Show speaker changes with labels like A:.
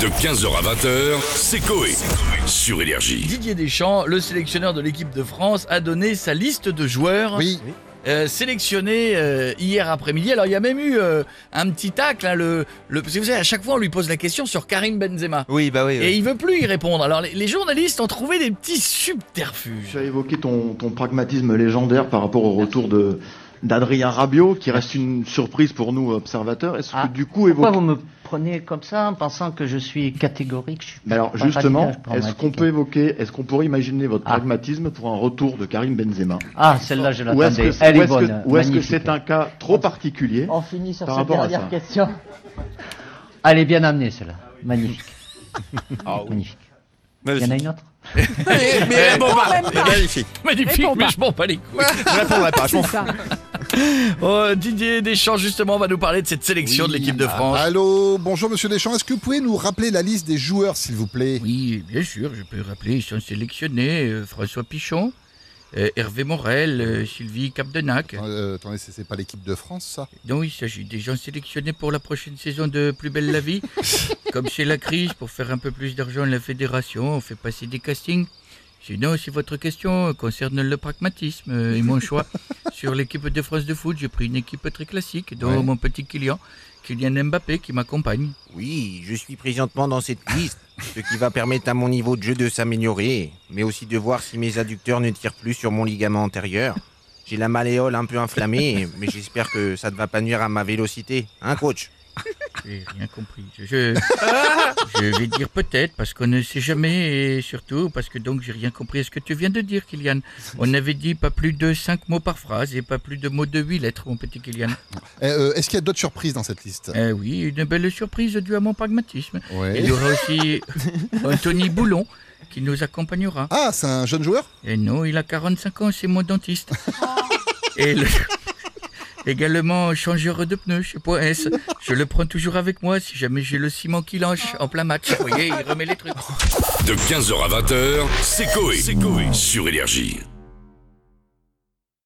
A: De 15h à 20h, c'est Coé. Sur Énergie.
B: Didier Deschamps, le sélectionneur de l'équipe de France, a donné sa liste de joueurs
C: Oui,
B: euh, sélectionnés euh, hier après-midi. Alors il y a même eu euh, un petit tacle. hein, le, le, parce que vous savez, à chaque fois on lui pose la question sur Karim Benzema.
D: Oui, bah oui.
B: Et il veut plus y répondre. Alors les, les journalistes ont trouvé des petits subterfuges.
E: Tu as évoqué ton, ton pragmatisme légendaire par rapport au retour de d'Adrien Rabiot, qui reste une surprise pour nous observateurs. Est-ce
F: Ah,
E: que du coup
F: Pourquoi
E: évoquer...
F: vous me prenez comme ça en pensant que je suis catégorique je suis
E: Mais alors justement, est-ce qu'on peut évoquer, est-ce qu'on pourrait imaginer votre
F: Ah.
E: pragmatisme pour un retour de Karim Benzema?
F: Ah, celle-là, je l'attendais.
E: ou
F: est
E: est-ce que-
F: bonne.
E: ou est-ce que
F: magnifique.
E: c'est un cas trop particulier
F: On finit sur
E: par
F: cette dernière question. Elle est bien amenée, celle-là. Magnifique.
E: Ah
F: Magnifique. Il y en a une autre?
D: Mais, mais bon, bah, magnifique.
B: Magnifique, mais je m'en bats les couilles.
D: Je répondrai pas, je m'en fous.
B: Oh, Didier Deschamps justement va nous parler de cette sélection de l'équipe de France.
C: Allô, bonjour Monsieur Deschamps. Est-ce que vous pouvez nous rappeler la liste des joueurs, s'il vous plaît?
B: Oui, bien sûr, je peux rappeler, ils sont sélectionnés. euh, François Pichon, euh, Hervé Morel, euh, Sylvie Capdenac.
C: Euh, Attendez, c'est pas l'équipe de France, ça?
B: Non, il s'agit des gens sélectionnés pour la prochaine saison de Plus belle la vie. Comme c'est la crise, pour faire un peu plus d'argent à la fédération, on fait passer des castings. Sinon, si votre question concerne le pragmatisme et mon choix sur l'équipe de France de foot, j'ai pris une équipe très classique, dont
C: Ouais.
B: mon petit Kylian, Kylian Mbappé, qui m'accompagne.
D: Oui, je suis présentement dans cette liste, ce qui va permettre à mon niveau de jeu de s'améliorer, mais aussi de voir si mes adducteurs ne tirent plus sur mon ligament antérieur. J'ai la malléole un peu inflammée, mais j'espère que ça ne va pas nuire à ma vélocité. Hein, coach?
B: J'ai rien compris. Je, vais dire peut-être parce qu'on ne sait jamais et surtout parce que donc j'ai rien compris à ce que tu viens de dire, Kylian. On avait dit pas plus de 5 mots par phrase et pas plus de mots de 8 lettres, mon petit Kylian.
C: Eh, euh, Est-ce qu'il y a d'autres surprises dans cette liste?
B: Eh oui, une belle surprise due à mon pragmatisme.
C: Ouais.
B: Il y aura aussi Anthony Boulon qui nous accompagnera.
C: Ah, c'est un jeune joueur?
B: Et non, il a 45 ans, c'est mon dentiste. Et le- également changeur de pneus chez Point S. Je le prends toujours avec moi si jamais j'ai le ciment qui lâche en plein match. Vous voyez, il remet les trucs.
A: De 15h à 20h, c'est Coé. Sur Énergie.